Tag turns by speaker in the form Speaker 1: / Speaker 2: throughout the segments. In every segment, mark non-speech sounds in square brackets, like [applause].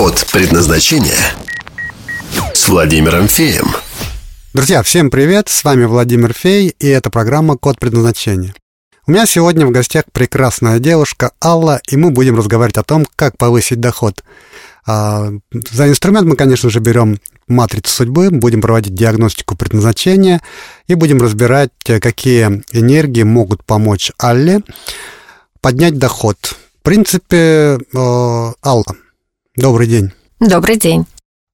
Speaker 1: Код предназначения с Владимиром Феем.
Speaker 2: Друзья, всем привет! С вами Владимир Фей, и это программа «Код предназначения». У меня сегодня в гостях прекрасная девушка Алла, и мы будем разговаривать о том, как повысить доход. А, за инструмент мы, конечно же, берем матрицу судьбы, будем проводить диагностику предназначения и будем разбирать, какие энергии могут помочь Алле поднять доход. В принципе, э, Алла, добрый день.
Speaker 3: Добрый день.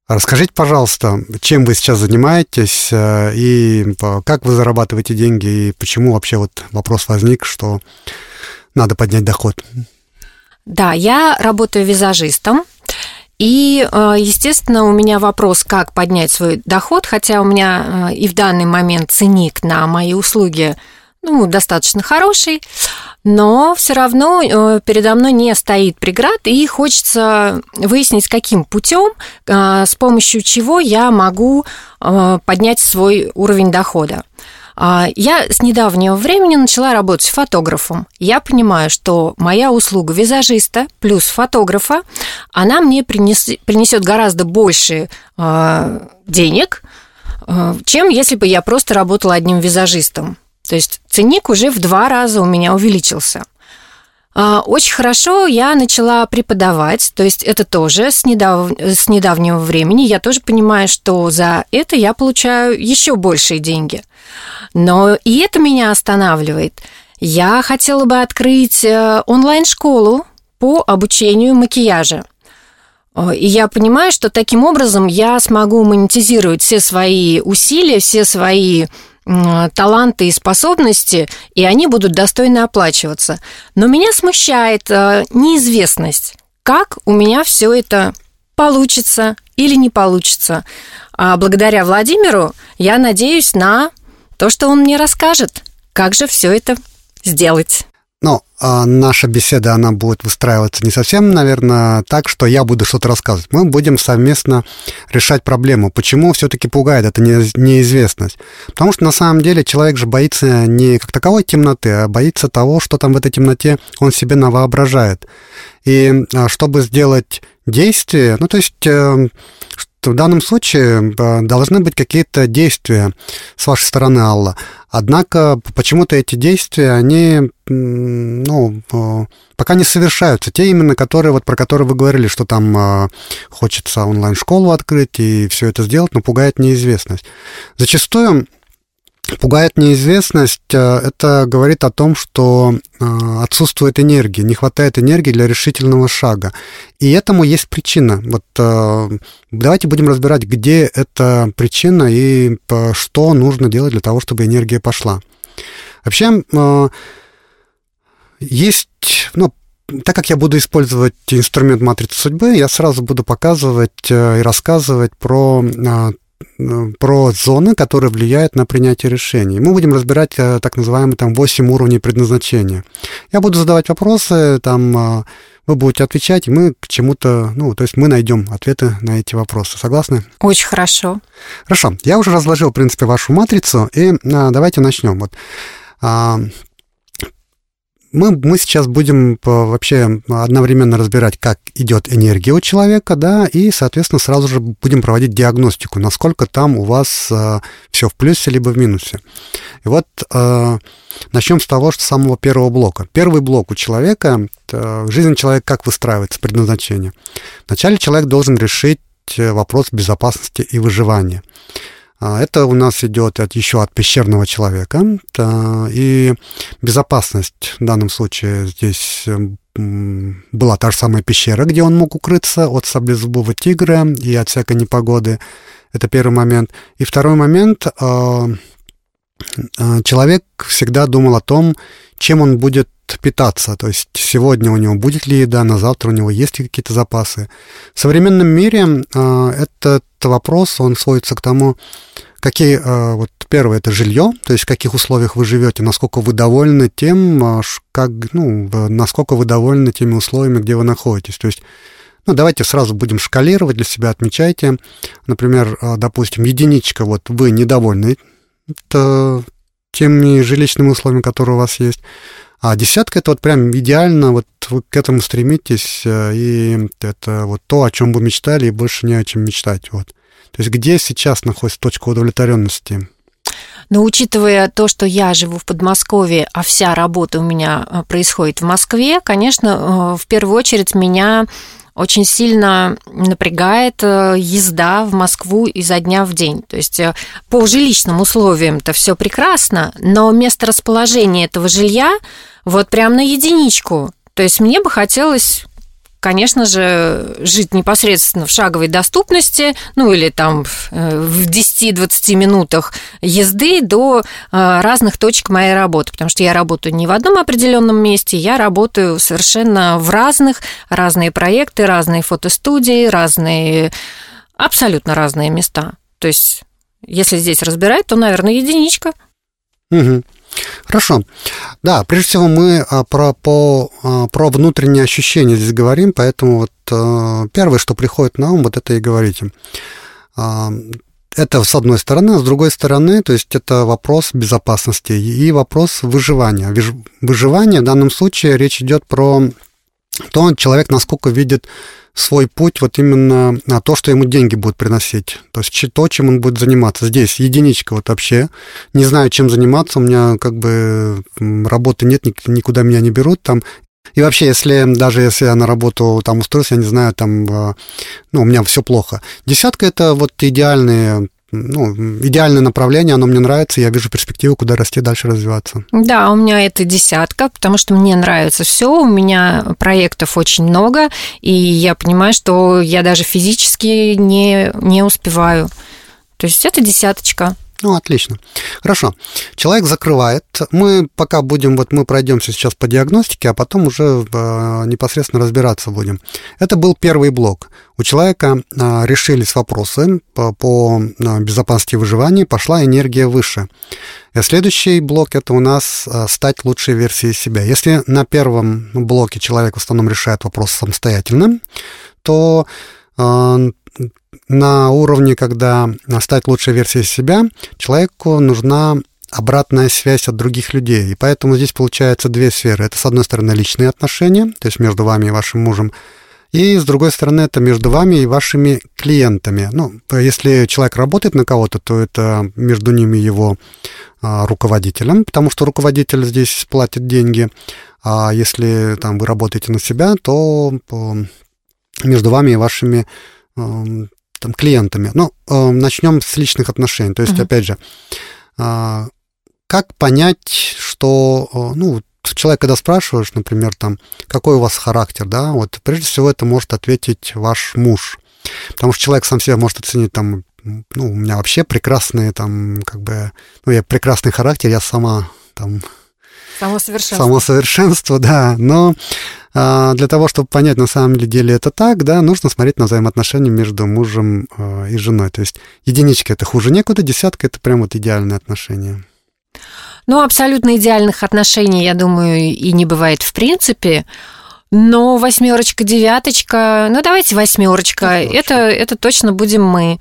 Speaker 2: Расскажите, пожалуйста, чем вы сейчас занимаетесь э, и э, как вы зарабатываете деньги и почему вообще вот вопрос возник, что надо поднять доход?
Speaker 3: Да, я работаю визажистом. И, естественно, у меня вопрос, как поднять свой доход, хотя у меня и в данный момент ценник на мои услуги ну, достаточно хороший, но все равно э, передо мной не стоит преград, и хочется выяснить, каким путем, э, с помощью чего я могу э, поднять свой уровень дохода. А, я с недавнего времени начала работать фотографом. Я понимаю, что моя услуга визажиста плюс фотографа, она мне принесет гораздо больше денег, чем если бы я просто работала одним визажистом. То есть ценник уже в два раза у меня увеличился. А, очень хорошо я начала преподавать, то есть это тоже с, недав... с недавнего времени. Я тоже понимаю, что за это я получаю еще большие деньги. Но и это меня останавливает. Я хотела бы открыть э, онлайн-школу по обучению макияжа. И я понимаю, что таким образом я смогу монетизировать все свои усилия, все свои таланты и способности, и они будут достойно оплачиваться. Но меня смущает э, неизвестность, как у меня все это получится или не получится. А благодаря Владимиру я надеюсь на то, что он мне расскажет, как же все это сделать.
Speaker 2: Ну, а наша беседа, она будет выстраиваться не совсем, наверное, так, что я буду что-то рассказывать. Мы будем совместно решать проблему. Почему все-таки пугает эта неизвестность? Потому что на самом деле человек же боится не как таковой темноты, а боится того, что там в этой темноте он себе навоображает. И а, чтобы сделать действие, ну, то есть э, в данном случае э, должны быть какие-то действия с вашей стороны, Алла. Однако почему-то эти действия, они ну, э, пока не совершаются. Те именно, которые, вот, про которые вы говорили, что там э, хочется онлайн-школу открыть и все это сделать, но пугает неизвестность. Зачастую пугает неизвестность, э, это говорит о том, что э, отсутствует энергия, не хватает энергии для решительного шага. И этому есть причина. Вот э, давайте будем разбирать, где эта причина и что нужно делать для того, чтобы энергия пошла. Вообще, есть, ну, так как я буду использовать инструмент матрицы судьбы, я сразу буду показывать и рассказывать про про зоны, которые влияют на принятие решений. Мы будем разбирать э, так называемые там 8 уровней предназначения. Я буду задавать вопросы, там э, вы будете отвечать, и мы к чему-то, ну, то есть мы найдем ответы на эти вопросы. Согласны?
Speaker 3: Очень хорошо.
Speaker 2: Хорошо. Я уже разложил, в принципе, вашу матрицу, и а, давайте начнем. Вот. А, мы, мы сейчас будем э, вообще одновременно разбирать, как идет энергия у человека, да, и, соответственно, сразу же будем проводить диагностику, насколько там у вас э, все в плюсе либо в минусе. И вот э, начнем с того, что самого первого блока. Первый блок у человека, э, жизнь человека как выстраивается, предназначение. Вначале человек должен решить э, вопрос безопасности и выживания. А, это у нас идет от, еще от пещерного человека. И безопасность в данном случае здесь эм, была та же самая пещера, где он мог укрыться от саблезубого тигра и от всякой непогоды. Это первый момент. И второй момент. А, а, человек всегда думал о том, чем он будет питаться. То есть сегодня у него будет ли еда, на завтра у него есть ли какие-то запасы. В современном мире этот вопрос, он сводится к тому, какие, а, вот первое, это жилье, то есть в каких условиях вы живете, насколько вы довольны тем, а, как, ну, насколько вы довольны теми условиями, где вы находитесь. То есть ну, давайте сразу будем шкалировать для себя, отмечайте. Например, допустим, единичка, вот вы недовольны теми жилищными условиями, которые у вас есть. А десятка это вот прям идеально, вот вы к этому стремитесь, э, и это вот то, о чем вы мечтали, и больше не о чем мечтать. Вот. То есть где сейчас находится точка удовлетворенности?
Speaker 3: Но учитывая то, что я живу в Подмосковье, а вся работа у меня э, происходит в Москве, конечно, э, в первую очередь меня очень сильно напрягает э, езда в Москву изо дня в день. То есть по жилищным условиям это все прекрасно, но место расположения этого жилья вот прям на единичку. То есть мне бы хотелось конечно же, жить непосредственно в шаговой доступности, ну или там э, в 10-20 минутах езды до э, разных точек моей работы, потому что я работаю не в одном определенном месте, я работаю совершенно в разных, разные проекты, разные фотостудии, разные, абсолютно разные места. То есть, если здесь разбирать, то, наверное, единичка.
Speaker 2: Угу. Хорошо. Да, прежде всего мы а, про, по, а, про внутренние ощущения здесь говорим, поэтому вот а, первое, что приходит на ум, вот это и говорите. Это с одной стороны, а с другой стороны, то есть это вопрос безопасности и вопрос выживания. Выживание в данном случае речь идет про то, человек насколько видит свой путь вот именно на то, что ему деньги будут приносить. То есть то, чем он будет заниматься. Здесь единичка вот вообще. Не знаю, чем заниматься. У меня как бы работы нет, никуда меня не берут. Там и вообще, если даже если я на работу там устроился, я не знаю, там, а, ну, у меня все плохо. Десятка это вот идеальные ну, идеальное направление, оно мне нравится, я вижу перспективу, куда расти дальше развиваться.
Speaker 3: Да, у меня это десятка, потому что мне нравится все, у меня проектов очень много, и я понимаю, что я даже физически не, не успеваю. То есть это десяточка.
Speaker 2: Ну, отлично. Хорошо. Человек закрывает. Мы пока будем, вот мы пройдемся сейчас по диагностике, а потом уже э, непосредственно разбираться будем. Это был первый блок. У человека э, решились вопросы по, по э, безопасности выживания, пошла энергия выше. И следующий блок это у нас э, стать лучшей версией себя. Если на первом блоке человек в основном решает вопрос самостоятельно, то э, на уровне, когда стать лучшей версией себя, человеку нужна обратная связь от других людей. И поэтому здесь получается две сферы. Это, с одной стороны, личные отношения, то есть между вами и вашим мужем, и, с другой стороны, это между вами и вашими клиентами. Ну, если человек работает на кого-то, то это между ними его а, руководителем, потому что руководитель здесь платит деньги. А если там, вы работаете на себя, то между вами и вашими там, клиентами. Ну, э, начнем с личных отношений. То есть, uh-huh. опять же, э, как понять, что, э, ну, человек, когда спрашиваешь, например, там, какой у вас характер, да, вот прежде всего это может ответить ваш муж. Потому что человек сам себя может оценить там, ну, у меня вообще прекрасный там, как бы, ну, я прекрасный характер, я сама там...
Speaker 3: Само совершенство.
Speaker 2: Само совершенство, [laughs] да. Но а, для того, чтобы понять, на самом деле это так, да, нужно смотреть на взаимоотношения между мужем а, и женой. То есть единичка это хуже некуда, десятка это прям вот идеальные отношения.
Speaker 3: Ну, абсолютно идеальных отношений, я думаю, и не бывает в принципе. Но восьмерочка, девяточка, ну давайте восьмерочка, это, это точно будем мы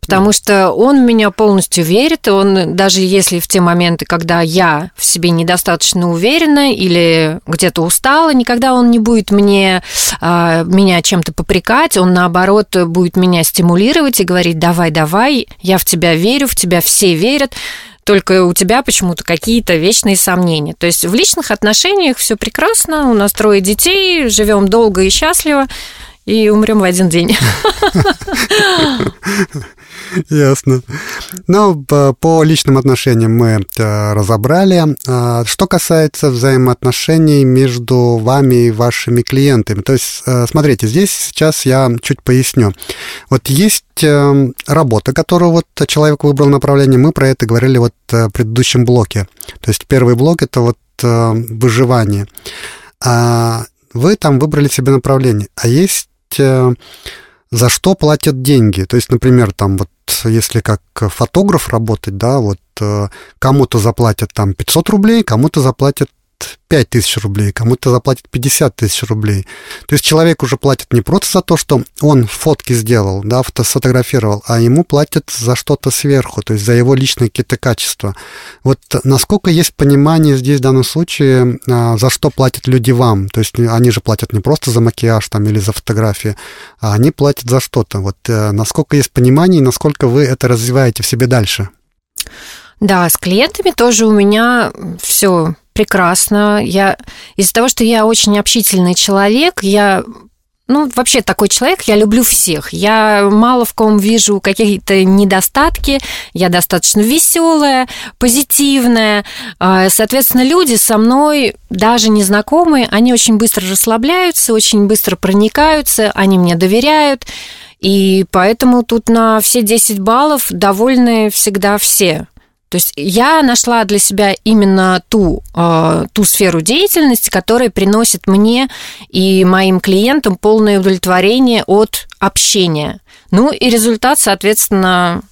Speaker 3: потому что он в меня полностью верит, он даже если в те моменты, когда я в себе недостаточно уверена или где-то устала, никогда он не будет мне а, меня чем-то попрекать, он наоборот будет меня стимулировать и говорить, давай, давай, я в тебя верю, в тебя все верят, только у тебя почему-то какие-то вечные сомнения. То есть в личных отношениях все прекрасно, у нас трое детей, живем долго и счастливо, и умрем в один день. [laughs]
Speaker 2: Ясно. Ну, по личным отношениям мы это разобрали. А, что касается взаимоотношений между вами и вашими клиентами. То есть, э, смотрите, здесь сейчас я чуть поясню. Вот есть э, работа, которую вот человек выбрал направление, мы про это говорили вот э, в предыдущем блоке. То есть первый блок – это вот выживание. А вы там выбрали себе направление. А есть за что платят деньги. То есть, например, там вот если как фотограф работать, да, вот э, кому-то заплатят там 500 рублей, кому-то заплатят 5 тысяч рублей, кому-то заплатит 50 тысяч рублей. То есть человек уже платит не просто за то, что он фотки сделал, да, сфотографировал, а ему платят за что-то сверху, то есть за его личные какие-то качества. Вот насколько есть понимание здесь в данном случае, а, за что платят люди вам? То есть они же платят не просто за макияж там или за фотографии, а они платят за что-то. Вот э, насколько есть понимание и насколько вы это развиваете в себе дальше?
Speaker 3: Да, с клиентами тоже у меня все прекрасно. Я из-за того, что я очень общительный человек, я ну, вообще такой человек, я люблю всех. Я мало в ком вижу какие-то недостатки. Я достаточно веселая, позитивная. А, соответственно, люди со мной, даже незнакомые, они очень быстро расслабляются, очень быстро проникаются, они мне доверяют. И поэтому тут на все 10 баллов довольны всегда все. То есть я нашла для себя именно ту, э, ту сферу деятельности, которая приносит мне и моим клиентам полное удовлетворение от общения. Ну и результат, соответственно,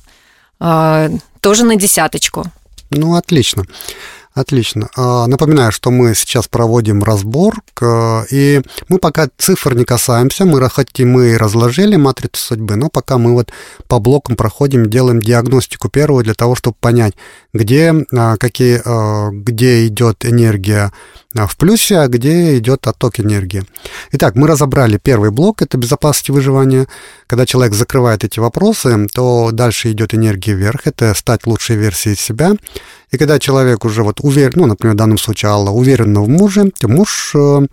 Speaker 3: э, тоже на десяточку.
Speaker 2: Ну, отлично. Отлично. А, напоминаю, что мы сейчас проводим разбор, и мы пока цифр не касаемся, мы хотим мы разложили матрицу судьбы, но пока мы вот по блокам проходим, делаем диагностику первую для того, чтобы понять, где, а, какие, а, где идет энергия в плюсе, а где идет отток энергии. Итак, мы разобрали первый блок, это безопасность выживания. Когда человек закрывает эти вопросы, то дальше идет энергия вверх, это стать лучшей версией себя. И когда человек уже вот уверен, ну, например, в данном случае Алла уверена в муже, муж э,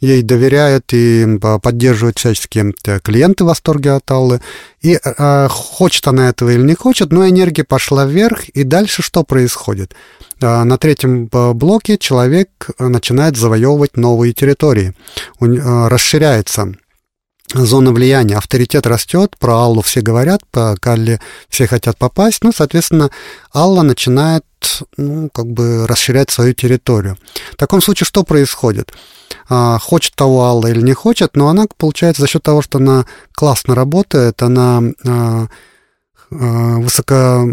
Speaker 2: ей доверяет и поддерживает всячески клиенты в восторге от Аллы. И э, хочет она этого или не хочет, но энергия пошла вверх, и дальше что происходит? Э, на третьем блоке человек начинает завоевывать новые территории, расширяется зона влияния, авторитет растет, про Аллу все говорят, по Калле все хотят попасть, ну, соответственно, Алла начинает, ну, как бы расширять свою территорию. В таком случае что происходит? А, хочет того Алла или не хочет, но она, получается, за счет того, что она классно работает, она а, а, высоко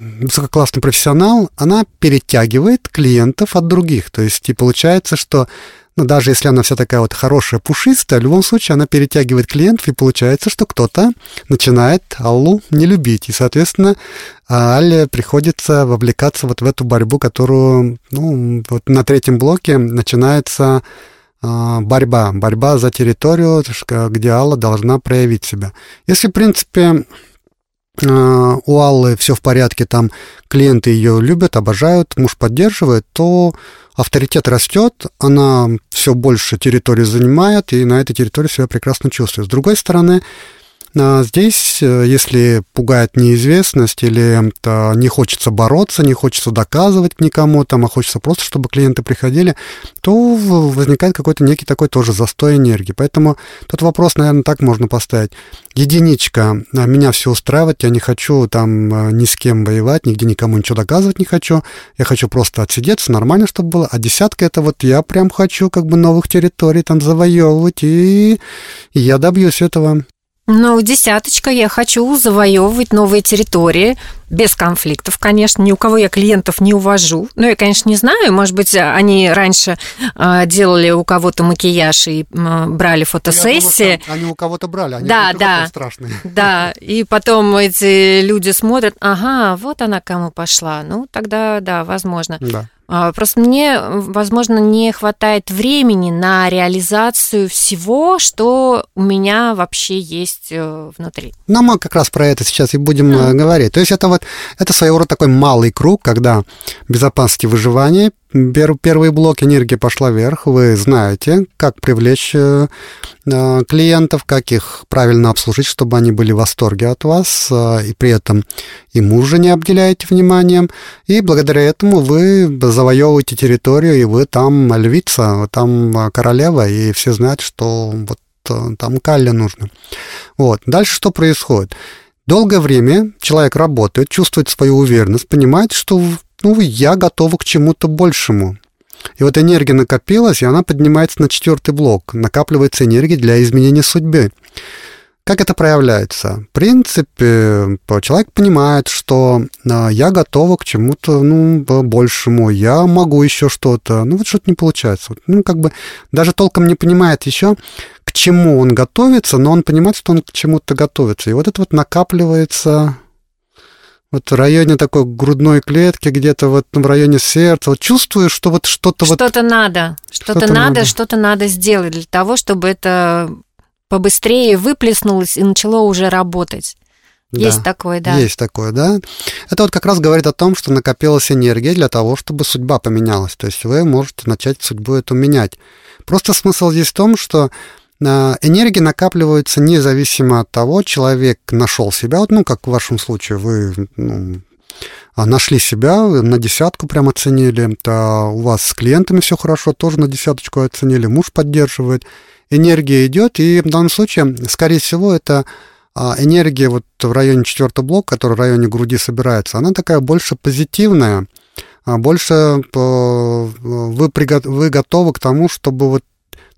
Speaker 2: высококлассный профессионал, она перетягивает клиентов от других. То есть и получается, что но даже если она вся такая вот хорошая, пушистая, в любом случае она перетягивает клиентов, и получается, что кто-то начинает Аллу не любить. И, соответственно, Алле приходится вовлекаться вот в эту борьбу, которую, ну, вот на третьем блоке начинается а, борьба, борьба за территорию, где Алла должна проявить себя. Если, в принципе, а, у Аллы все в порядке, там клиенты ее любят, обожают, муж поддерживает, то авторитет растет, она все больше территории занимает, и на этой территории себя прекрасно чувствует. С другой стороны, а здесь, э, если пугает неизвестность или не хочется бороться, не хочется доказывать никому, там, а хочется просто, чтобы клиенты приходили, то возникает какой-то некий такой тоже застой энергии. Поэтому тот вопрос, наверное, так можно поставить. Единичка, а, меня все устраивает, я не хочу там а, ни с кем воевать, нигде никому ничего доказывать не хочу, я хочу просто отсидеться, нормально, чтобы было. А десятка это вот я прям хочу как бы новых территорий там завоевывать, и я добьюсь этого.
Speaker 3: Ну, десяточка, я хочу завоевывать новые территории, без конфликтов, конечно, ни у кого я клиентов не увожу. Ну, я, конечно, не знаю, может быть, они раньше а, делали у кого-то макияж и брали фотосессии.
Speaker 2: Думаю, они у кого-то брали, они
Speaker 3: да, да,
Speaker 2: страшные.
Speaker 3: Да, и потом эти люди смотрят, ага, вот она кому пошла. Ну, тогда, да, возможно. Да. А, просто мне, возможно, не хватает времени на реализацию всего, что у меня вообще есть э, внутри.
Speaker 2: Ну, мы как раз про это сейчас и будем mm. говорить. То есть это вот это своего рода такой малый круг, когда безопасность и выживание Первый блок энергии пошла вверх. Вы знаете, как привлечь э, э, клиентов, как их правильно обслужить, чтобы они были в восторге от вас, э, и при этом и мужа не обделяете вниманием. И благодаря этому вы завоевываете территорию, и вы там львица, там королева, и все знают, что вот там Калли нужно. Вот. Дальше что происходит? Долгое время человек работает, чувствует свою уверенность, понимает, что ну, я готова к чему-то большему. И вот энергия накопилась, и она поднимается на четвертый блок. Накапливается энергия для изменения судьбы. Как это проявляется? В принципе, человек понимает, что а, я готова к чему-то ну, большему, я могу еще что-то, ну вот что-то не получается. Ну, как бы даже толком не понимает еще, к чему он готовится, но он понимает, что он к чему-то готовится. И вот это вот накапливается вот в районе такой грудной клетки, где-то вот в районе сердца, вот чувствую, что вот что-то
Speaker 3: что-то
Speaker 2: вот...
Speaker 3: надо, что-то, что-то надо, надо, что-то надо сделать для того, чтобы это побыстрее выплеснулось и начало уже работать. Да, есть такое, да.
Speaker 2: Есть такое, да. Это вот как раз говорит о том, что накопилась энергия для того, чтобы судьба поменялась. То есть вы можете начать судьбу эту менять. Просто смысл здесь в том, что а, энергии накапливаются независимо от того, человек нашел себя, вот, ну, как в вашем случае, вы ну, а, нашли себя, на десятку прям оценили, то у вас с клиентами все хорошо, тоже на десяточку оценили, муж поддерживает энергия идет, и в данном случае, скорее всего, это а, энергия вот в районе четвертого блока, который в районе груди собирается, она такая больше позитивная, а больше вы, вы готовы к тому, чтобы вот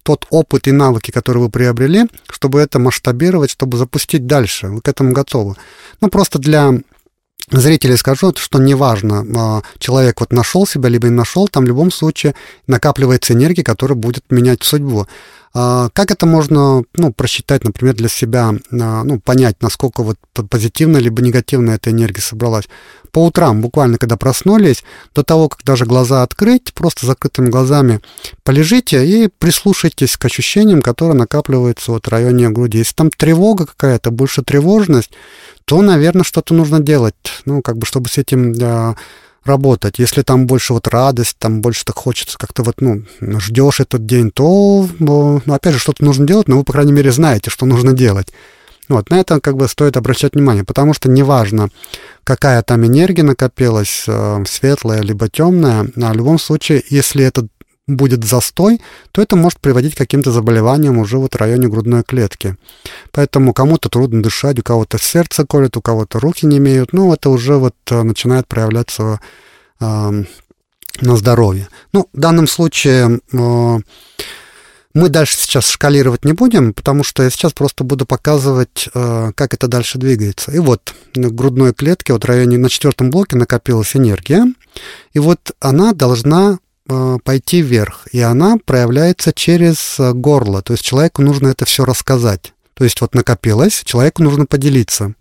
Speaker 2: тот опыт и навыки, которые вы приобрели, чтобы это масштабировать, чтобы запустить дальше. Вы к этому готовы. Ну, просто для зрителей скажу, что неважно, а, человек вот нашел себя, либо не нашел, там в любом случае накапливается энергия, которая будет менять судьбу. А, как это можно ну, просчитать, например, для себя, а, ну, понять, насколько вот позитивная либо негативная эта энергия собралась? По утрам, буквально когда проснулись, до того, как даже глаза открыть, просто закрытыми глазами полежите и прислушайтесь к ощущениям, которые накапливаются вот в районе груди. Если там тревога какая-то, больше тревожность, то, наверное, что-то нужно делать, ну, как бы, чтобы с этим работать. Если там больше вот радость, там больше так хочется как-то вот, ну, ждешь этот день, то, ну, опять же, что-то нужно делать, но вы, по крайней мере, знаете, что нужно делать. Вот, на это как бы стоит обращать внимание, потому что неважно, какая там энергия накопилась, э, светлая либо темная, а в любом случае, если этот будет застой, то это может приводить к каким-то заболеваниям уже вот в районе грудной клетки. Поэтому кому-то трудно дышать, у кого-то сердце колет, у кого-то руки не имеют. Ну, это уже вот э, начинает проявляться э, на здоровье. Ну, в данном случае э, мы дальше сейчас шкалировать не будем, потому что я сейчас просто буду показывать, э, как это дальше двигается. И вот в грудной клетке, вот в районе на четвертом блоке накопилась энергия, и вот она должна пойти вверх, и она проявляется через э, горло, то есть человеку нужно это все рассказать. То есть вот накопилось, человеку нужно поделиться.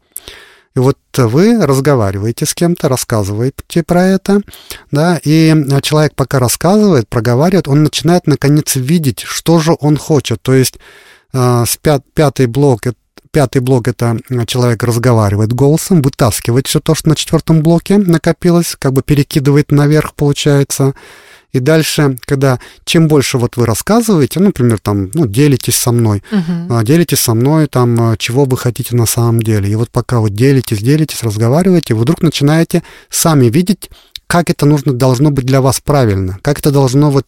Speaker 2: И вот вы разговариваете с кем-то, рассказываете про это, да, и человек пока рассказывает, проговаривает, он начинает наконец видеть, что же он хочет. То есть э, пятый блок пятый блок это человек разговаривает голосом, вытаскивает все то, что на четвертом блоке накопилось, как бы перекидывает наверх, получается. И дальше, когда чем больше вот вы рассказываете, ну, например, там, ну, делитесь со мной, uh-huh. делитесь со мной, там, а, чего вы хотите на самом деле. И вот пока вы делитесь, делитесь, разговариваете, вы вдруг начинаете сами видеть, как это нужно, должно быть для вас правильно, как это должно вот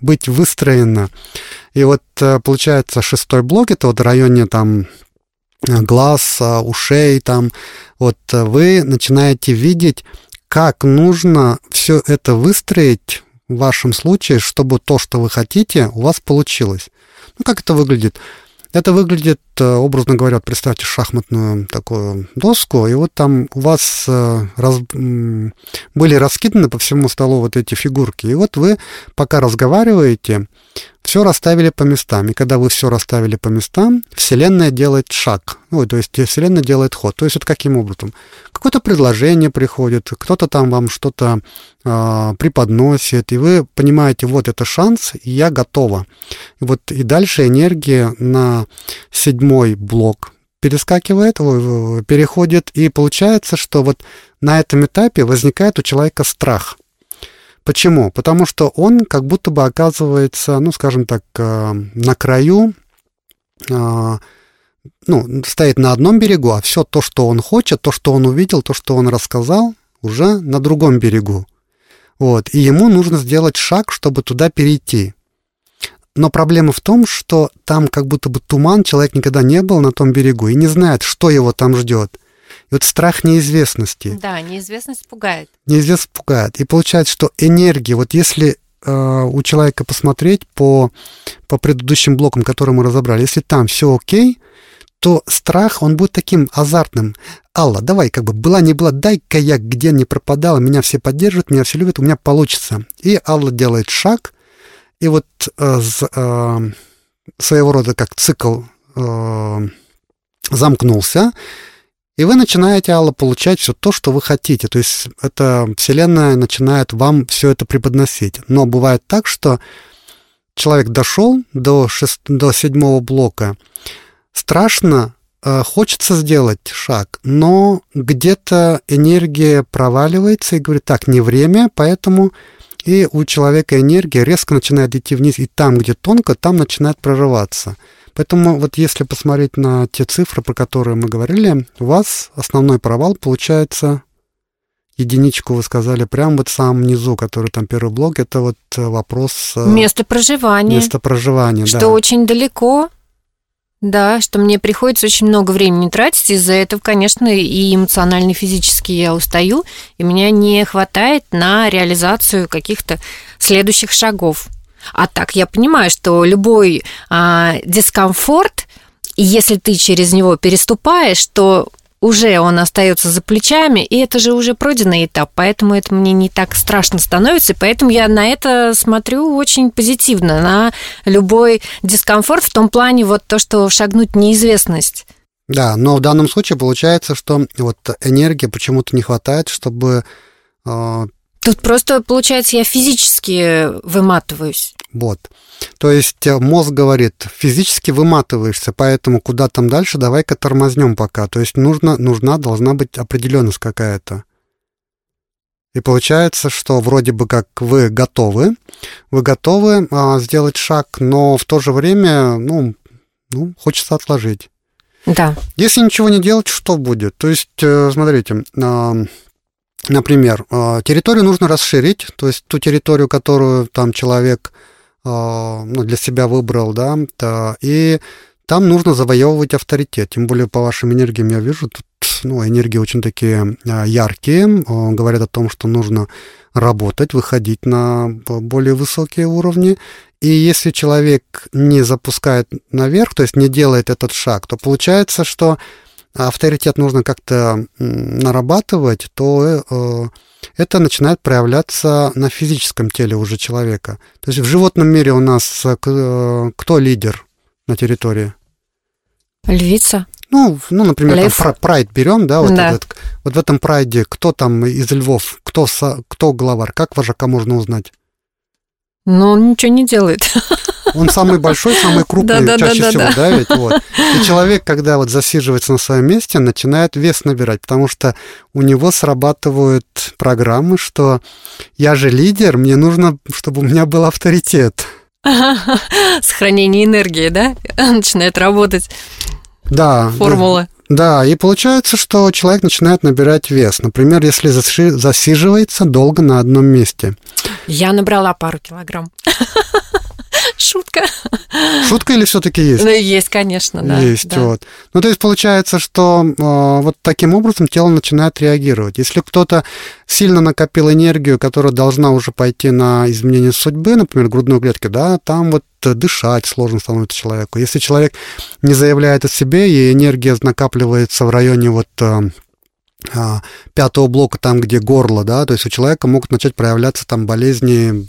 Speaker 2: быть выстроено. И вот э, получается шестой блок, это вот в районе там глаз, а, ушей, там, вот э, вы начинаете видеть, как нужно все это выстроить в вашем случае, чтобы то, что вы хотите, у вас получилось. Ну, как это выглядит? Это выглядит, э, образно говоря, представьте шахматную такую доску, и вот там у вас э, раз, были раскиданы по всему столу вот эти фигурки, и вот вы, пока разговариваете, все расставили по местам. И когда вы все расставили по местам, Вселенная делает шаг. Ну, то есть Вселенная делает ход. То есть вот каким образом? Какое-то предложение приходит, кто-то там вам что-то э, преподносит, и вы понимаете, вот это шанс, и я готова. И вот и дальше энергия на седьмой блок перескакивает, переходит, и получается, что вот на этом этапе возникает у человека страх – Почему? Потому что он как будто бы оказывается, ну, скажем так, э, на краю, э, ну, стоит на одном берегу, а все то, что он хочет, то, что он увидел, то, что он рассказал, уже на другом берегу. Вот. И ему нужно сделать шаг, чтобы туда перейти. Но проблема в том, что там как будто бы туман, человек никогда не был на том берегу и не знает, что его там ждет. И вот страх неизвестности.
Speaker 3: Да, неизвестность пугает.
Speaker 2: Неизвестность пугает. И получается, что энергия, вот если э, у человека посмотреть по, по предыдущим блокам, которые мы разобрали, если там все окей, то страх, он будет таким азартным. Алла, давай, как бы была не была, дай-ка я где не пропадала, меня все поддерживают, меня все любят, у меня получится. И Алла делает шаг, и вот э, э, своего рода как цикл э, замкнулся, и вы начинаете, Алла, получать все то, что вы хотите. То есть эта Вселенная начинает вам все это преподносить. Но бывает так, что человек дошел до, шест... до седьмого блока, страшно, э, хочется сделать шаг, но где-то энергия проваливается и говорит, так, не время, поэтому и у человека энергия резко начинает идти вниз, и там, где тонко, там начинает прорываться. Поэтому вот если посмотреть на те цифры, про которые мы говорили, у вас основной провал получается единичку вы сказали прямо вот в самом низу, который там первый блок, это вот вопрос...
Speaker 3: Э, место проживания.
Speaker 2: Место проживания,
Speaker 3: что
Speaker 2: да.
Speaker 3: Что очень далеко, да, что мне приходится очень много времени тратить, из-за этого, конечно, и эмоционально, и физически я устаю, и меня не хватает на реализацию каких-то следующих шагов. А так я понимаю, что любой а, дискомфорт, если ты через него переступаешь, то уже он остается за плечами, и это же уже пройденный этап, поэтому это мне не так страшно становится, и поэтому я на это смотрю очень позитивно, на любой дискомфорт в том плане вот то, что шагнуть неизвестность.
Speaker 2: Да, но в данном случае получается, что вот энергии почему-то не хватает, чтобы
Speaker 3: э, Тут просто, получается, я физически выматываюсь.
Speaker 2: Вот. То есть э, мозг говорит, физически выматываешься, поэтому куда там дальше, давай-ка тормознем пока. То есть нужно, нужна, должна быть определенность какая-то. И получается, что вроде бы как вы готовы, вы готовы а, сделать шаг, но в то же время, ну, ну, хочется отложить.
Speaker 3: Да.
Speaker 2: Если ничего не делать, что будет? То есть, э, смотрите, Например, э, территорию нужно расширить, то есть ту территорию, которую там человек э, ну, для себя выбрал, да, и там нужно завоевывать авторитет. Тем более по вашим энергиям я вижу, тут ну, энергии очень такие э, яркие, говорят о том, что нужно работать, выходить на более высокие уровни. И если человек не запускает наверх, то есть не делает этот шаг, то получается, что авторитет нужно как-то нарабатывать, то э, это начинает проявляться на физическом теле уже человека. То есть в животном мире у нас э, э, кто лидер на территории?
Speaker 3: Львица.
Speaker 2: Ну, ну например,
Speaker 3: Лев.
Speaker 2: там прайд берем, да, вот,
Speaker 3: да.
Speaker 2: Этот, вот в этом прайде кто там из львов, кто, со, кто главарь, как вожака можно узнать?
Speaker 3: Но он ничего не делает. [laughs]
Speaker 2: Он самый большой, самый крупный
Speaker 3: да,
Speaker 2: чаще
Speaker 3: да,
Speaker 2: всего,
Speaker 3: да,
Speaker 2: да, ведь вот. И человек, когда вот засиживается на своем месте, начинает вес набирать, потому что у него срабатывают программы, что я же лидер, мне нужно, чтобы у меня был авторитет. [laughs]
Speaker 3: Сохранение энергии, да? [laughs] Начинает работать.
Speaker 2: Да.
Speaker 3: Формула.
Speaker 2: Да, и получается, что человек начинает набирать вес. Например, если засиживается долго на одном месте.
Speaker 3: Я набрала пару килограмм. [laughs] Шутка.
Speaker 2: Шутка или все-таки есть?
Speaker 3: Ну, есть, конечно, да.
Speaker 2: Есть,
Speaker 3: да.
Speaker 2: вот. Ну, то есть получается, что э, вот таким образом тело начинает реагировать. Если кто-то сильно накопил энергию, которая должна уже пойти на изменение судьбы, например, грудной клетки, да, там вот дышать сложно становится человеку. Если человек не заявляет о себе, и энергия накапливается в районе вот э, пятого блока, там, где горло, да, то есть у человека могут начать проявляться там болезни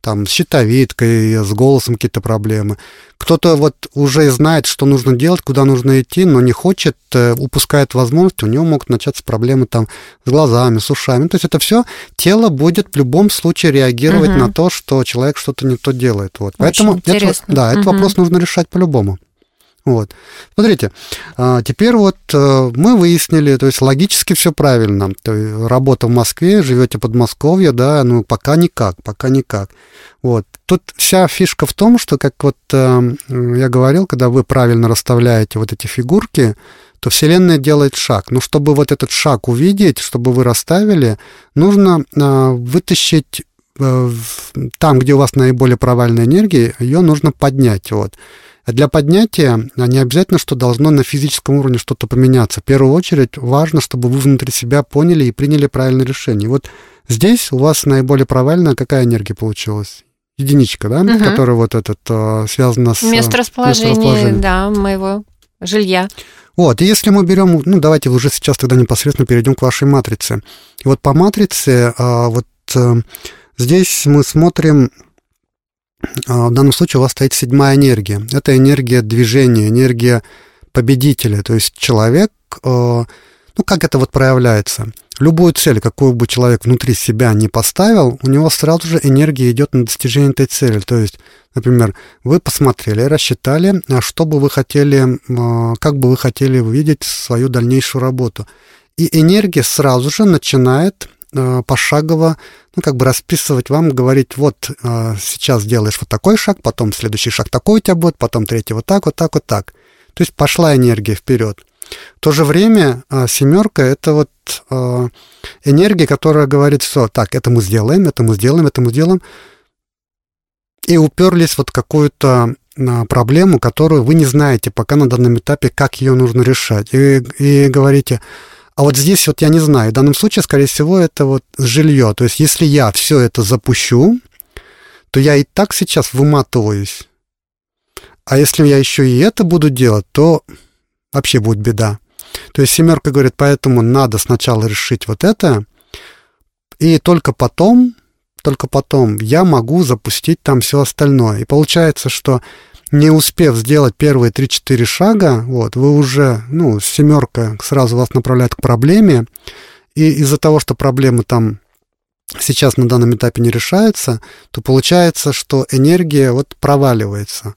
Speaker 2: там, с щитовидкой, с голосом какие-то проблемы. Кто-то вот уже знает, что нужно делать, куда нужно идти, но не хочет, э, упускает возможность, у него могут начаться проблемы там с глазами, с ушами. То есть это все тело будет в любом случае реагировать угу. на то, что человек что-то не то делает. Вот.
Speaker 3: Очень
Speaker 2: Поэтому
Speaker 3: интересно.
Speaker 2: это, да,
Speaker 3: угу.
Speaker 2: этот вопрос нужно решать по-любому. Вот. Смотрите, а, теперь вот э, мы выяснили, то есть логически все правильно. То есть работа в Москве, живете Подмосковье, да, ну пока никак, пока никак. Вот. Тут вся фишка в том, что, как вот э, я говорил, когда вы правильно расставляете вот эти фигурки, то Вселенная делает шаг. Но чтобы вот этот шаг увидеть, чтобы вы расставили, нужно э, вытащить там, где у вас наиболее провальная энергия, ее нужно поднять. Вот. Для поднятия не обязательно, что должно на физическом уровне что-то поменяться. В первую очередь важно, чтобы вы внутри себя поняли и приняли правильное решение. Вот здесь у вас наиболее провальная какая энергия получилась? Единичка, да, угу. которая вот этот э, связана с
Speaker 3: место расположения, место расположения. да, моего жилья.
Speaker 2: Вот, и если мы берем, ну, давайте уже сейчас тогда непосредственно перейдем к вашей матрице. И вот по матрице, а, вот э, здесь мы смотрим, а, в данном случае у вас стоит седьмая энергия. Это энергия движения, энергия победителя. То есть человек, э, ну, как это вот проявляется? Любую цель, какую бы человек внутри себя не поставил, у него сразу же энергия идет на достижение этой цели. То есть Например, вы посмотрели, рассчитали, а что бы вы хотели, а, как бы вы хотели увидеть свою дальнейшую работу. И энергия сразу же начинает а, пошагово, ну, как бы расписывать вам, говорить, вот сейчас делаешь вот такой шаг, потом следующий шаг такой у тебя будет, потом третий вот так, вот так, вот так. То есть пошла энергия вперед. В то же время семерка это вот энергия, которая говорит, что так, это мы сделаем, это мы сделаем, это мы сделаем и уперлись вот какую-то а, проблему, которую вы не знаете пока на данном этапе, как ее нужно решать. И, и говорите, а вот здесь вот я не знаю. В данном случае, скорее всего, это вот жилье. То есть, если я все это запущу, то я и так сейчас выматываюсь. А если я еще и это буду делать, то вообще будет беда. То есть семерка говорит, поэтому надо сначала решить вот это, и только потом только потом я могу запустить там все остальное. И получается, что не успев сделать первые 3-4 шага, вот, вы уже, ну, семерка сразу вас направляет к проблеме, и из-за того, что проблемы там сейчас на данном этапе не решаются, то получается, что энергия вот проваливается.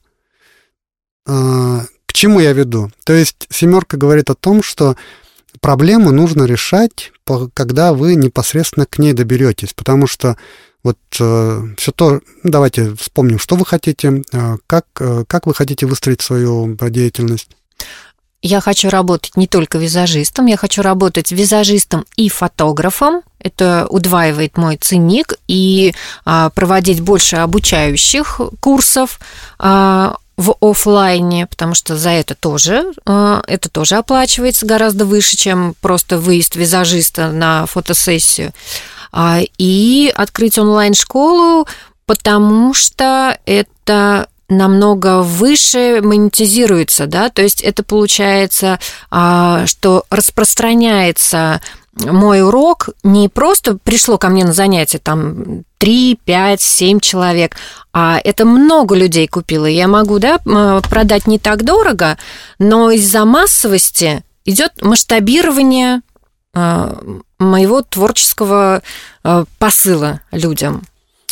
Speaker 2: А, к чему я веду? То есть семерка говорит о том, что проблему нужно решать, когда вы непосредственно к ней доберетесь, потому что вот э, все то, ну, давайте вспомним, что вы хотите, э, как, э, как вы хотите выстроить свою деятельность.
Speaker 3: Я хочу работать не только визажистом, я хочу работать визажистом и фотографом. Это удваивает мой ценник и а, проводить больше обучающих курсов а, в офлайне, потому что за это тоже а, это тоже оплачивается гораздо выше, чем просто выезд визажиста на фотосессию. А, и открыть онлайн-школу, потому что это намного выше монетизируется, да, то есть это получается, а, что распространяется мой урок не просто пришло ко мне на занятие там 3, 5, 7 человек, а это много людей купило. Я могу, да, продать не так дорого, но из-за массовости идет масштабирование а, моего творческого а, посыла людям.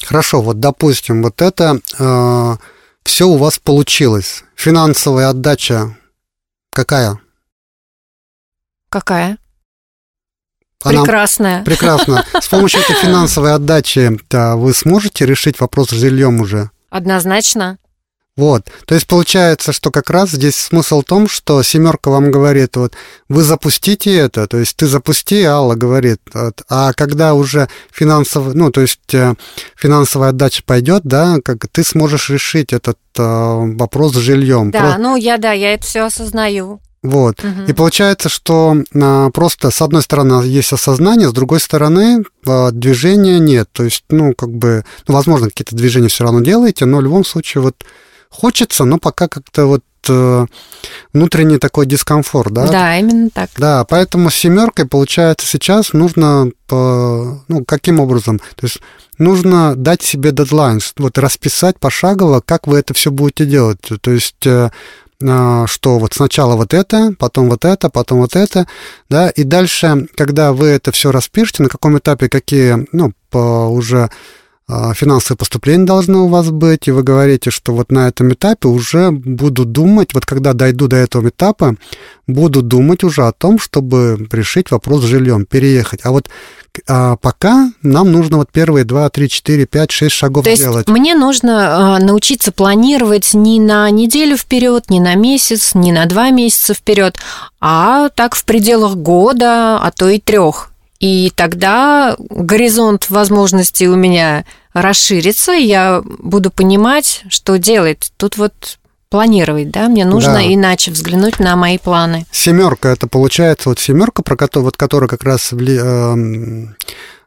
Speaker 2: Хорошо, вот допустим, вот это э, все у вас получилось. Финансовая отдача какая?
Speaker 3: Какая? Она прекрасная.
Speaker 2: Прекрасно. С помощью этой [laughs] финансовой отдачи да, вы сможете решить вопрос с жильем уже?
Speaker 3: Однозначно.
Speaker 2: Вот, то есть получается, что как раз здесь смысл в том, что семерка вам говорит, вот, вы запустите это, то есть ты запусти, Алла говорит, вот, а когда уже финансовый, ну, то есть э, финансовая отдача пойдет, да, как ты сможешь решить этот э, вопрос с жильем.
Speaker 3: Да, Про... ну я, да, я это все осознаю.
Speaker 2: Вот. Угу. И получается, что а, просто с одной стороны есть осознание, с другой стороны а, движения нет. То есть, ну, как бы, ну, возможно, какие-то движения все равно делаете, но в любом случае вот хочется, но пока как-то вот э, внутренний такой дискомфорт, да?
Speaker 3: Да, именно так.
Speaker 2: Да, поэтому с семеркой, получается, сейчас нужно, по, ну, каким образом? То есть нужно дать себе дедлайн, вот расписать пошагово, как вы это все будете делать. То есть э, э, что вот сначала вот это, потом вот это, потом вот это, да, и дальше, когда вы это все распишете, на каком этапе какие, ну, по уже а, финансовые поступления должны у вас быть, и вы говорите, что вот на этом этапе уже буду думать, вот когда дойду до этого этапа, буду думать уже о том, чтобы решить вопрос с жильем, переехать. А вот а пока нам нужно вот первые 2, 3, 4, 5, 6 шагов
Speaker 3: То
Speaker 2: сделать.
Speaker 3: Есть мне нужно а, научиться планировать не на неделю вперед, не на месяц, не на два месяца вперед, а так в пределах года, а то и трех. И тогда горизонт возможностей у меня расширится, и я буду понимать, что делать. Тут вот планировать, да? Мне нужно
Speaker 2: Да.
Speaker 3: иначе взглянуть на мои планы.
Speaker 2: Семерка это получается вот семерка, про которую, вот, которая как раз вли- эм,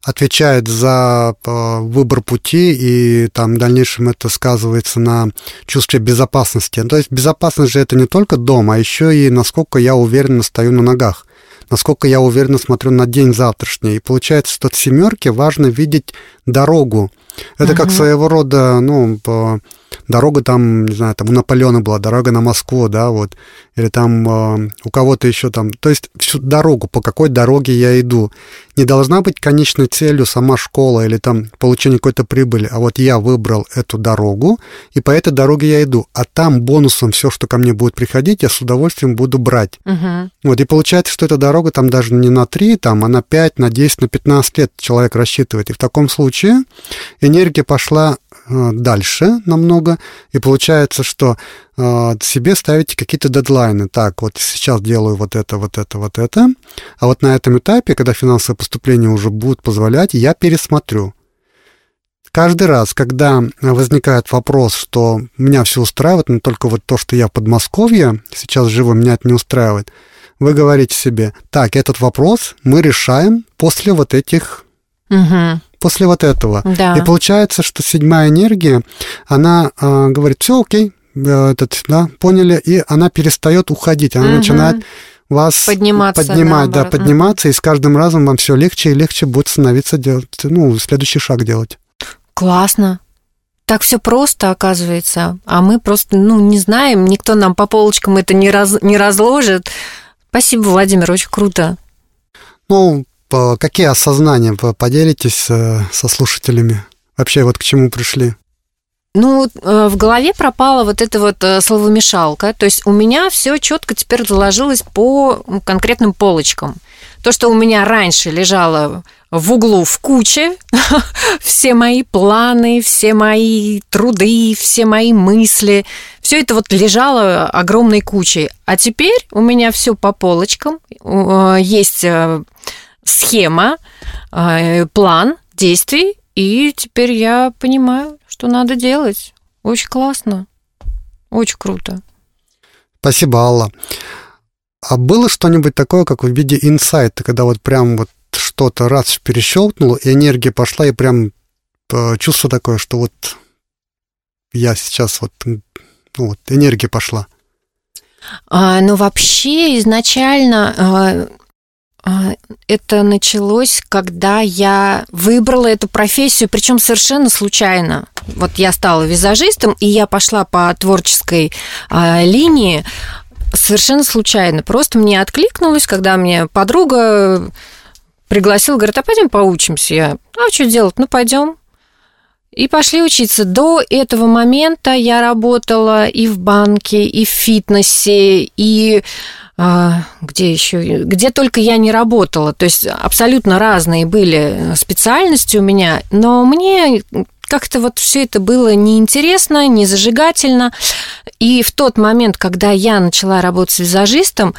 Speaker 2: отвечает за э, выбор пути, и там в дальнейшем это сказывается на чувстве безопасности. То есть безопасность же это не только дом, а еще и насколько я уверенно стою на ногах, насколько я уверенно смотрю на день завтрашний. И получается, что от семерки важно видеть дорогу. Это как
Speaker 3: Мгм.
Speaker 2: своего рода, ну, по- дорога там, не знаю, там у Наполеона была дорога на Москву, да, вот, или там э, у кого-то еще там, то есть всю дорогу, по какой дороге я иду. Не должна быть конечной целью сама школа или там получение какой-то прибыли, а вот я выбрал эту дорогу, и по этой дороге я иду, а там бонусом все, что ко мне будет приходить, я с удовольствием буду брать.
Speaker 3: Мгм.
Speaker 2: Вот, и получается, что эта дорога там даже не на 3, там, а на 5, на 10, на 15 лет человек рассчитывает. И в таком случае энергия пошла дальше намного, и получается, что э, себе ставите какие-то дедлайны. Так, вот сейчас делаю вот это, вот это, вот это, а вот на этом этапе, когда финансовые поступления уже будут позволять, я пересмотрю. Каждый раз, когда возникает вопрос, что меня все устраивает, но только вот то, что я в Подмосковье сейчас живу, меня это не устраивает, вы говорите себе, так, этот вопрос мы решаем после вот этих,
Speaker 3: Мгм.
Speaker 2: После вот этого.
Speaker 3: Да.
Speaker 2: И получается, что седьмая энергия, она э, говорит, все окей, этот, да, поняли, и она перестает уходить, она
Speaker 3: Мгм.
Speaker 2: начинает вас
Speaker 3: Подниматься,
Speaker 2: поднимать, да, подниматься, и с каждым разом вам все легче и легче будет становиться делать, ну, следующий шаг делать.
Speaker 3: Классно. Так все просто, оказывается. А мы просто, ну, не знаем, никто нам по полочкам это не, раз, не разложит. Спасибо, Владимир, очень круто.
Speaker 2: Ну, какие осознания по- поделитесь э, со слушателями? Вообще, вот к чему пришли?
Speaker 3: Ну, э, в голове пропала вот эта вот э, словомешалка. То есть у меня все четко теперь заложилось по конкретным полочкам. То, что у меня раньше лежало в углу в куче, [laughs] все мои планы, все мои труды, все мои мысли, все это вот лежало огромной кучей. А теперь у меня все по полочкам, есть схема, э, план действий, и теперь я понимаю, что надо делать. Очень классно. Очень круто.
Speaker 2: Спасибо, Алла. А было что-нибудь такое, как в виде инсайта, когда вот прям вот что-то раз перещелкнуло, и энергия пошла, и прям э, чувство такое, что вот я сейчас вот, ну вот, энергия пошла.
Speaker 3: А, но вообще изначально а, а, это началось, когда я выбрала эту профессию, причем совершенно случайно. Вот я стала визажистом, и я пошла по творческой а, линии совершенно случайно. Просто мне откликнулось, когда мне подруга пригласила, говорит, а пойдем поучимся. Я, а что делать? Ну, пойдем. И пошли учиться. До этого момента я работала и в банке, и в фитнесе, и а, где еще, где только я не работала. То есть абсолютно разные были специальности у меня, но мне как-то вот все это было неинтересно, не зажигательно. И в тот момент, когда я начала работать с визажистом,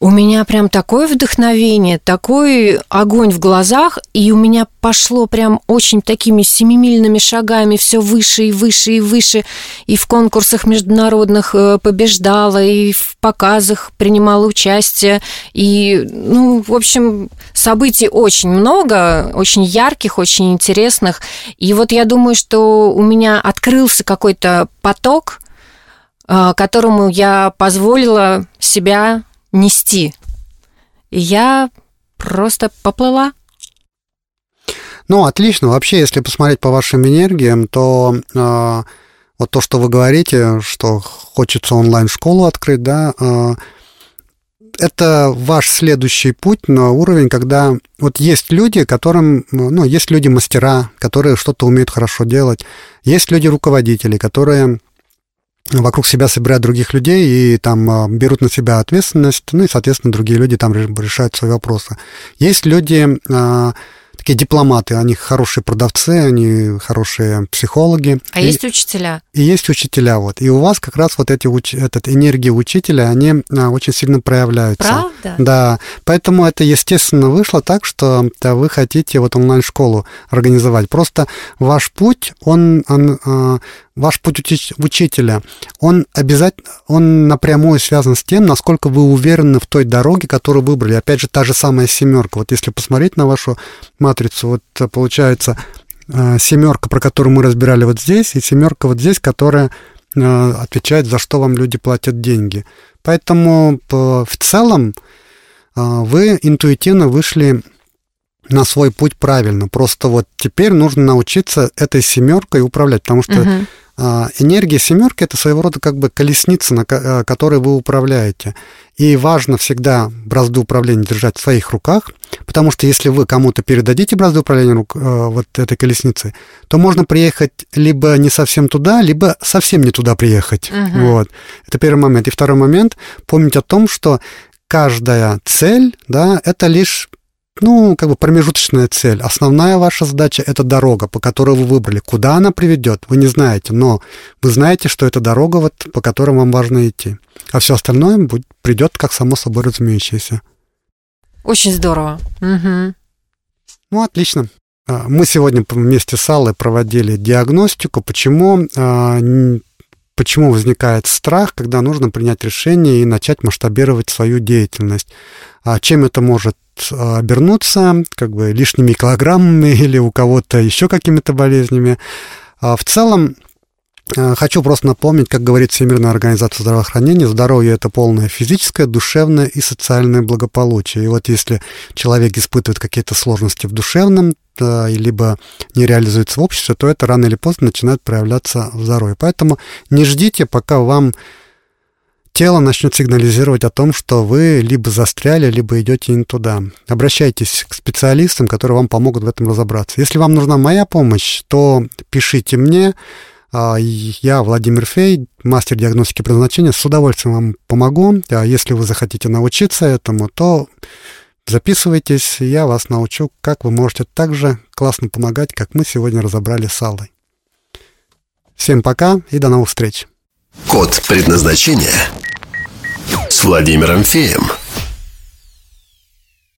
Speaker 3: у меня прям такое вдохновение, такой огонь в глазах, и у меня пошло прям очень такими семимильными шагами все выше и выше и выше, и в конкурсах международных э, побеждала, и в показах принимала участие, и, ну, в общем, событий очень много, очень ярких, очень интересных, и вот я думаю, что у меня открылся какой-то поток, э, которому я позволила себя нести. И я просто поплыла.
Speaker 2: Ну, отлично. Вообще, если посмотреть по вашим энергиям, то э, вот то, что вы говорите, что хочется онлайн-школу открыть, да, э, это ваш следующий путь на уровень, когда вот есть люди, которым, ну, есть люди-мастера, которые что-то умеют хорошо делать, есть люди-руководители, которые вокруг себя собирают других людей и там а, берут на себя ответственность, ну и, соответственно, другие люди там решают свои вопросы. Есть люди, а, такие дипломаты, они хорошие продавцы, они хорошие психологи.
Speaker 3: А
Speaker 2: и,
Speaker 3: есть учителя?
Speaker 2: И есть учителя, вот. И у вас как раз вот эти, уч... этот, энергии учителя, они а, очень сильно проявляются.
Speaker 3: Правда?
Speaker 2: Да, поэтому это, естественно, вышло так, что да, вы хотите вот онлайн-школу организовать. Просто ваш путь, он, он а, ваш путь учителя, он обязательно, он напрямую связан с тем, насколько вы уверены в той дороге, которую выбрали. Опять же, та же самая семерка. Вот если посмотреть на вашу матрицу, вот э, получается э, семерка, про которую мы разбирали вот здесь, и семерка вот здесь, которая э, отвечает, за что вам люди платят деньги. Поэтому в целом вы интуитивно вышли на свой путь правильно. Просто вот теперь нужно научиться этой семеркой управлять, потому что угу. Энергия семерки это своего рода как бы колесница, на э, которой вы управляете. И важно всегда бразды управления держать в своих руках, потому что если вы кому-то передадите бразды управления рук, э, вот этой колесницы, то можно приехать либо не совсем туда, либо совсем не туда приехать. Угу. Вот. Это первый момент. И второй момент, помнить о том, что каждая цель, да, это лишь ну, как бы промежуточная цель. Основная ваша задача – это дорога, по которой вы выбрали. Куда она приведет, вы не знаете, но вы знаете, что это дорога, вот, по которой вам важно идти. А все остальное будет, придет как само собой разумеющееся.
Speaker 3: Очень здорово. Угу.
Speaker 2: Ну, отлично. А, мы сегодня вместе с Аллой проводили диагностику, почему, а, почему возникает страх, когда нужно принять решение и начать масштабировать свою деятельность. А чем это может обернуться как бы лишними килограммами [laughs] или у кого-то еще какими-то болезнями. А в целом, а, Хочу просто напомнить, как говорит Всемирная организация здравоохранения, здоровье – это полное физическое, душевное и социальное благополучие. И вот если человек испытывает какие-то сложности в душевном, либо не реализуется в обществе, то это рано или поздно начинает проявляться в здоровье. Поэтому не ждите, пока вам тело начнет сигнализировать о том, что вы либо застряли, либо идете не туда. Обращайтесь к специалистам, которые вам помогут в этом разобраться. Если вам нужна моя помощь, то пишите мне. А, я Владимир Фей, мастер диагностики предназначения. С удовольствием вам помогу. А если вы захотите научиться этому, то записывайтесь, я вас научу, как вы можете так же классно помогать, как мы сегодня разобрали с Аллой. Всем пока и до новых встреч.
Speaker 1: Код предназначения с Владимиром Феем.